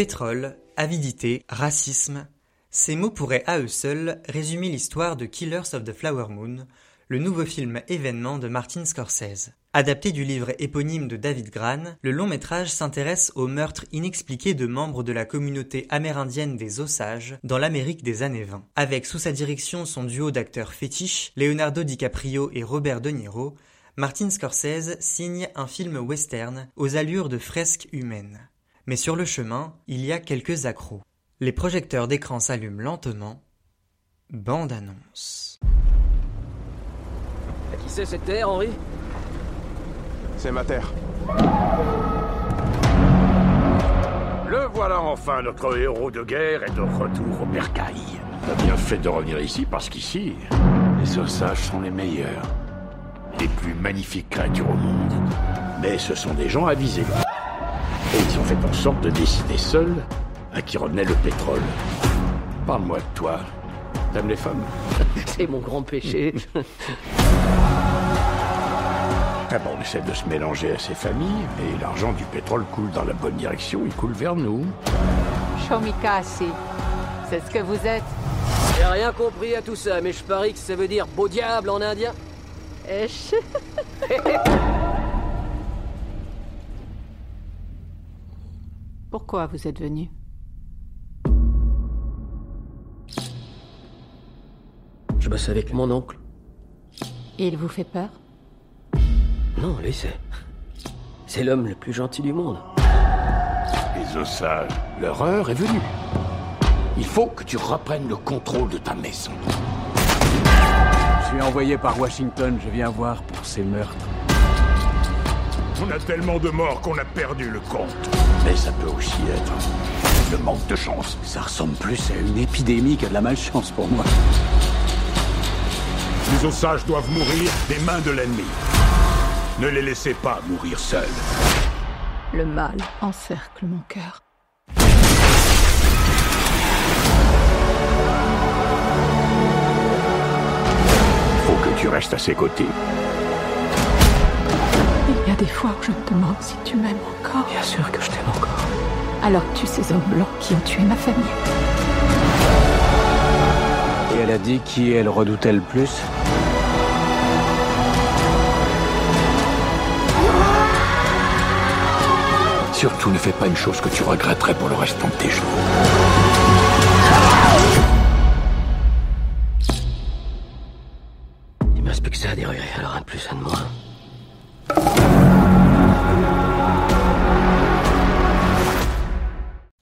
Pétrole, avidité, racisme, ces mots pourraient à eux seuls résumer l'histoire de Killers of the Flower Moon, le nouveau film événement de Martin Scorsese. Adapté du livre éponyme de David Gran, le long métrage s'intéresse aux meurtres inexpliqués de membres de la communauté amérindienne des Osages dans l'Amérique des années 20. Avec sous sa direction son duo d'acteurs fétiches, Leonardo DiCaprio et Robert De Niro, Martin Scorsese signe un film western aux allures de fresques humaines. Mais sur le chemin, il y a quelques accros. Les projecteurs d'écran s'allument lentement. Bande annonce. À qui c'est cette terre, Henri? C'est ma terre. Le voilà enfin, notre héros de guerre est de retour au bercail. T'as bien fait de revenir ici parce qu'ici, les Osages sont les meilleurs. Les plus magnifiques créatures au monde. Mais ce sont des gens avisés. Et ils ont fait en sorte de décider seuls à qui revenait le pétrole. Parle-moi de toi. T'aimes les femmes C'est mon grand péché. Ah bon, on essaie de se mélanger à ces familles, et l'argent du pétrole coule dans la bonne direction, il coule vers nous. Shomikasi, c'est ce que vous êtes. J'ai rien compris à tout ça, mais je parie que ça veut dire beau diable en indien. Esh. Pourquoi vous êtes venu? Je bosse avec mon oncle. Il vous fait peur? Non, lui, c'est. C'est l'homme le plus gentil du monde. Les Osages, leur heure est venue. Il faut que tu reprennes le contrôle de ta maison. Je suis envoyé par Washington, je viens voir pour ces meurtres. On a tellement de morts qu'on a perdu le compte. Mais ça peut aussi être le manque de chance. Ça ressemble plus à une épidémie qu'à de la malchance pour moi. Les Osages doivent mourir des mains de l'ennemi. Ne les laissez pas mourir seuls. Le mal encercle mon cœur. Faut que tu restes à ses côtés. Des fois où je me demande si tu m'aimes encore. Bien sûr que je t'aime encore. Alors tu ces hommes blancs qui ont tué ma famille. Et elle a dit qui elle redoutait le plus? Surtout ne fais pas une chose que tu regretterais pour le restant de tes jours. Il me reste plus que ça à dérurer, alors un de plus, un de moins.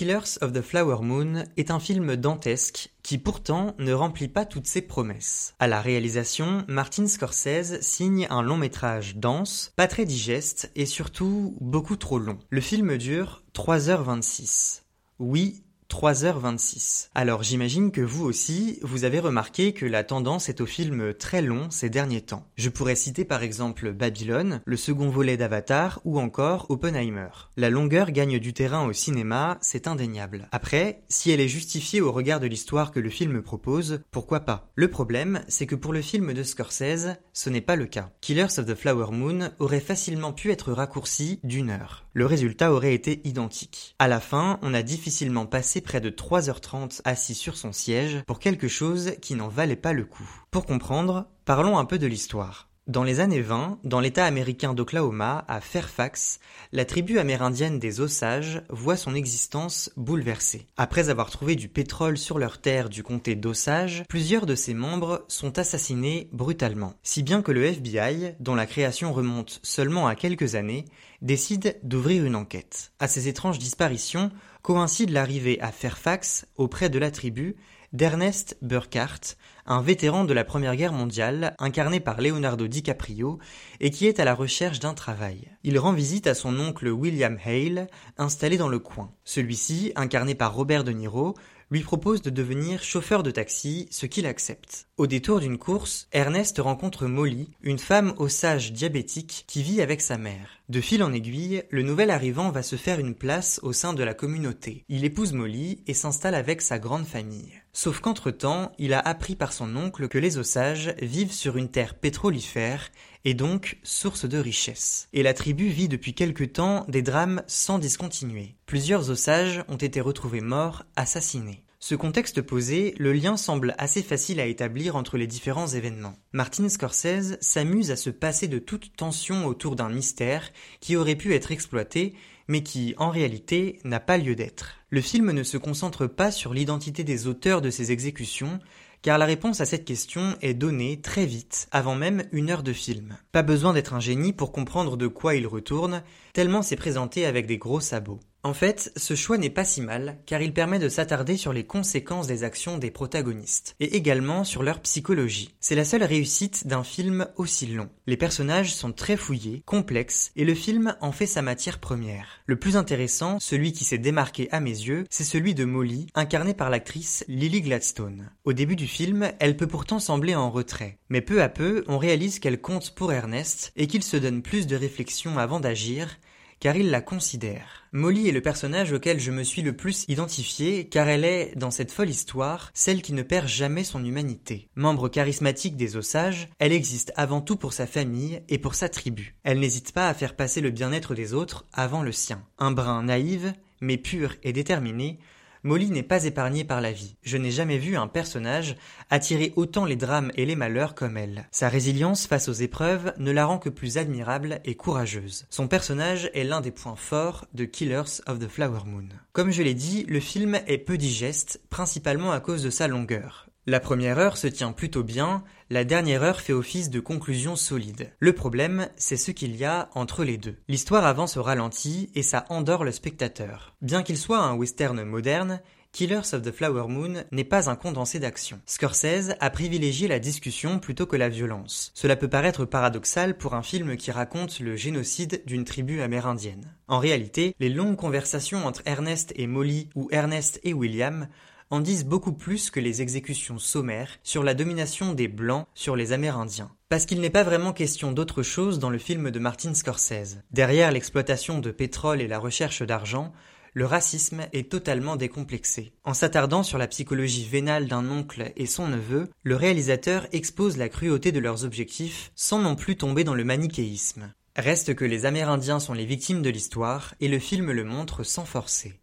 Killers of the Flower Moon est un film dantesque qui pourtant ne remplit pas toutes ses promesses. À la réalisation, Martin Scorsese signe un long métrage dense, pas très digeste et surtout beaucoup trop long. Le film dure 3h26. Oui, 3h26. Alors j'imagine que vous aussi, vous avez remarqué que la tendance est au film très long ces derniers temps. Je pourrais citer par exemple Babylone, le second volet d'Avatar ou encore Oppenheimer. La longueur gagne du terrain au cinéma, c'est indéniable. Après, si elle est justifiée au regard de l'histoire que le film propose, pourquoi pas? Le problème, c'est que pour le film de Scorsese, ce n'est pas le cas. Killers of the Flower Moon aurait facilement pu être raccourci d'une heure. Le résultat aurait été identique. À la fin, on a difficilement passé près de 3h30 assis sur son siège pour quelque chose qui n'en valait pas le coup. Pour comprendre, parlons un peu de l'histoire. Dans les années 20, dans l'État américain d'Oklahoma, à Fairfax, la tribu amérindienne des Osages voit son existence bouleversée. Après avoir trouvé du pétrole sur leurs terres du comté d'Osage, plusieurs de ses membres sont assassinés brutalement. Si bien que le FBI, dont la création remonte seulement à quelques années, décide d'ouvrir une enquête. À ces étranges disparitions coïncide l'arrivée à Fairfax, auprès de la tribu, d'Ernest Burkhardt, un vétéran de la Première Guerre mondiale, incarné par Leonardo DiCaprio, et qui est à la recherche d'un travail. Il rend visite à son oncle William Hale, installé dans le coin. Celui-ci, incarné par Robert De Niro, lui propose de devenir chauffeur de taxi, ce qu'il accepte. Au détour d'une course, Ernest rencontre Molly, une femme osage diabétique qui vit avec sa mère. De fil en aiguille, le nouvel arrivant va se faire une place au sein de la communauté. Il épouse Molly et s'installe avec sa grande famille. Sauf qu'entre-temps, il a appris par son oncle que les Osages vivent sur une terre pétrolifère et donc source de richesse. Et la tribu vit depuis quelque temps des drames sans discontinuer. Plusieurs Osages ont été retrouvés morts, assassinés. Ce contexte posé, le lien semble assez facile à établir entre les différents événements. Martin Scorsese s'amuse à se passer de toute tension autour d'un mystère qui aurait pu être exploité, mais qui, en réalité, n'a pas lieu d'être. Le film ne se concentre pas sur l'identité des auteurs de ces exécutions, car la réponse à cette question est donnée très vite, avant même une heure de film. Pas besoin d'être un génie pour comprendre de quoi il retourne, tellement c'est présenté avec des gros sabots. En fait, ce choix n'est pas si mal, car il permet de s'attarder sur les conséquences des actions des protagonistes, et également sur leur psychologie. C'est la seule réussite d'un film aussi long. Les personnages sont très fouillés, complexes, et le film en fait sa matière première. Le plus intéressant, celui qui s'est démarqué à mes yeux, c'est celui de Molly, incarnée par l'actrice Lily Gladstone. Au début du film, elle peut pourtant sembler en retrait, mais peu à peu, on réalise qu'elle compte pour Ernest, et qu'il se donne plus de réflexion avant d'agir, car il la considère. Molly est le personnage auquel je me suis le plus identifié, car elle est, dans cette folle histoire, celle qui ne perd jamais son humanité. Membre charismatique des Osages, elle existe avant tout pour sa famille et pour sa tribu. Elle n'hésite pas à faire passer le bien-être des autres avant le sien. Un brin naïve, mais pur et déterminé, Molly n'est pas épargnée par la vie. Je n'ai jamais vu un personnage attirer autant les drames et les malheurs comme elle. Sa résilience face aux épreuves ne la rend que plus admirable et courageuse. Son personnage est l'un des points forts de Killers of the Flower Moon. Comme je l'ai dit, le film est peu digeste, principalement à cause de sa longueur. La première heure se tient plutôt bien, la dernière heure fait office de conclusion solide. Le problème, c'est ce qu'il y a entre les deux. L'histoire avance au ralenti et ça endort le spectateur. Bien qu'il soit un western moderne, Killers of the Flower Moon n'est pas un condensé d'action. Scorsese a privilégié la discussion plutôt que la violence. Cela peut paraître paradoxal pour un film qui raconte le génocide d'une tribu amérindienne. En réalité, les longues conversations entre Ernest et Molly ou Ernest et William en disent beaucoup plus que les exécutions sommaires sur la domination des Blancs sur les Amérindiens. Parce qu'il n'est pas vraiment question d'autre chose dans le film de Martin Scorsese. Derrière l'exploitation de pétrole et la recherche d'argent, le racisme est totalement décomplexé. En s'attardant sur la psychologie vénale d'un oncle et son neveu, le réalisateur expose la cruauté de leurs objectifs sans non plus tomber dans le manichéisme. Reste que les Amérindiens sont les victimes de l'histoire et le film le montre sans forcer.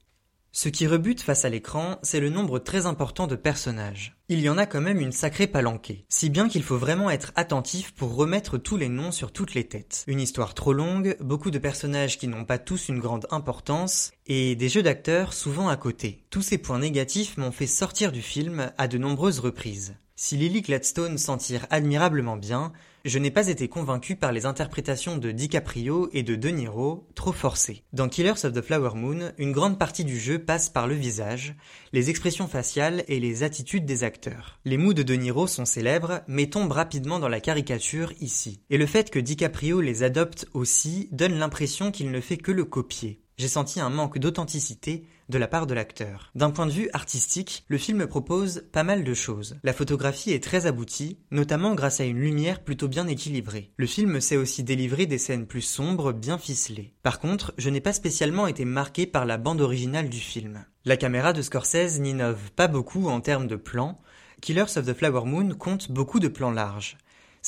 Ce qui rebute face à l'écran, c'est le nombre très important de personnages. Il y en a quand même une sacrée palanquée, si bien qu'il faut vraiment être attentif pour remettre tous les noms sur toutes les têtes. Une histoire trop longue, beaucoup de personnages qui n'ont pas tous une grande importance, et des jeux d'acteurs souvent à côté. Tous ces points négatifs m'ont fait sortir du film à de nombreuses reprises. Si Lily Gladstone s'en tire admirablement bien, je n'ai pas été convaincu par les interprétations de DiCaprio et de De Niro, trop forcées. Dans Killers of the Flower Moon, une grande partie du jeu passe par le visage, les expressions faciales et les attitudes des acteurs. Les mots de De Niro sont célèbres, mais tombent rapidement dans la caricature ici. Et le fait que DiCaprio les adopte aussi donne l'impression qu'il ne fait que le copier. J'ai senti un manque d'authenticité de la part de l'acteur. D'un point de vue artistique, le film propose pas mal de choses. La photographie est très aboutie, notamment grâce à une lumière plutôt bien équilibrée. Le film sait aussi délivrer des scènes plus sombres, bien ficelées. Par contre, je n'ai pas spécialement été marqué par la bande originale du film. La caméra de Scorsese n'innove pas beaucoup en termes de plans. Killers of the Flower Moon compte beaucoup de plans larges.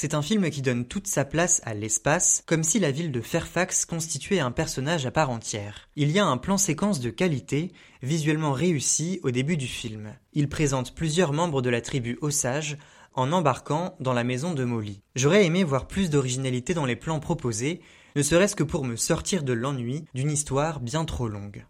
C'est un film qui donne toute sa place à l'espace, comme si la ville de Fairfax constituait un personnage à part entière. Il y a un plan séquence de qualité, visuellement réussi au début du film. Il présente plusieurs membres de la tribu Osage en embarquant dans la maison de Molly. J'aurais aimé voir plus d'originalité dans les plans proposés, ne serait-ce que pour me sortir de l'ennui d'une histoire bien trop longue.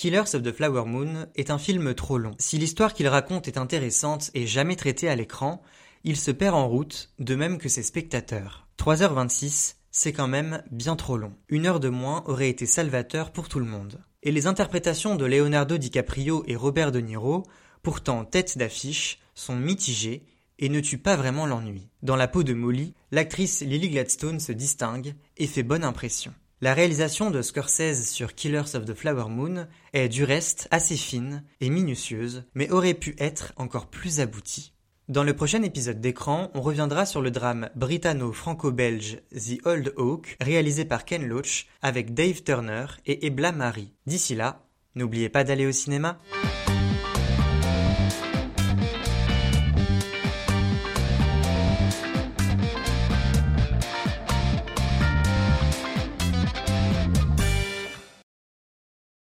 Killers of the Flower Moon est un film trop long. Si l'histoire qu'il raconte est intéressante et jamais traitée à l'écran, il se perd en route, de même que ses spectateurs. 3h26, c'est quand même bien trop long. Une heure de moins aurait été salvateur pour tout le monde. Et les interprétations de Leonardo DiCaprio et Robert De Niro, pourtant tête d'affiche, sont mitigées et ne tuent pas vraiment l'ennui. Dans la peau de Molly, l'actrice Lily Gladstone se distingue et fait bonne impression. La réalisation de Scorsese sur Killers of the Flower Moon est du reste assez fine et minutieuse, mais aurait pu être encore plus aboutie. Dans le prochain épisode d'écran, on reviendra sur le drame britanno-franco-belge The Old Oak, réalisé par Ken Loach avec Dave Turner et Ebla Marie. D'ici là, N'oubliez pas d'aller au cinéma.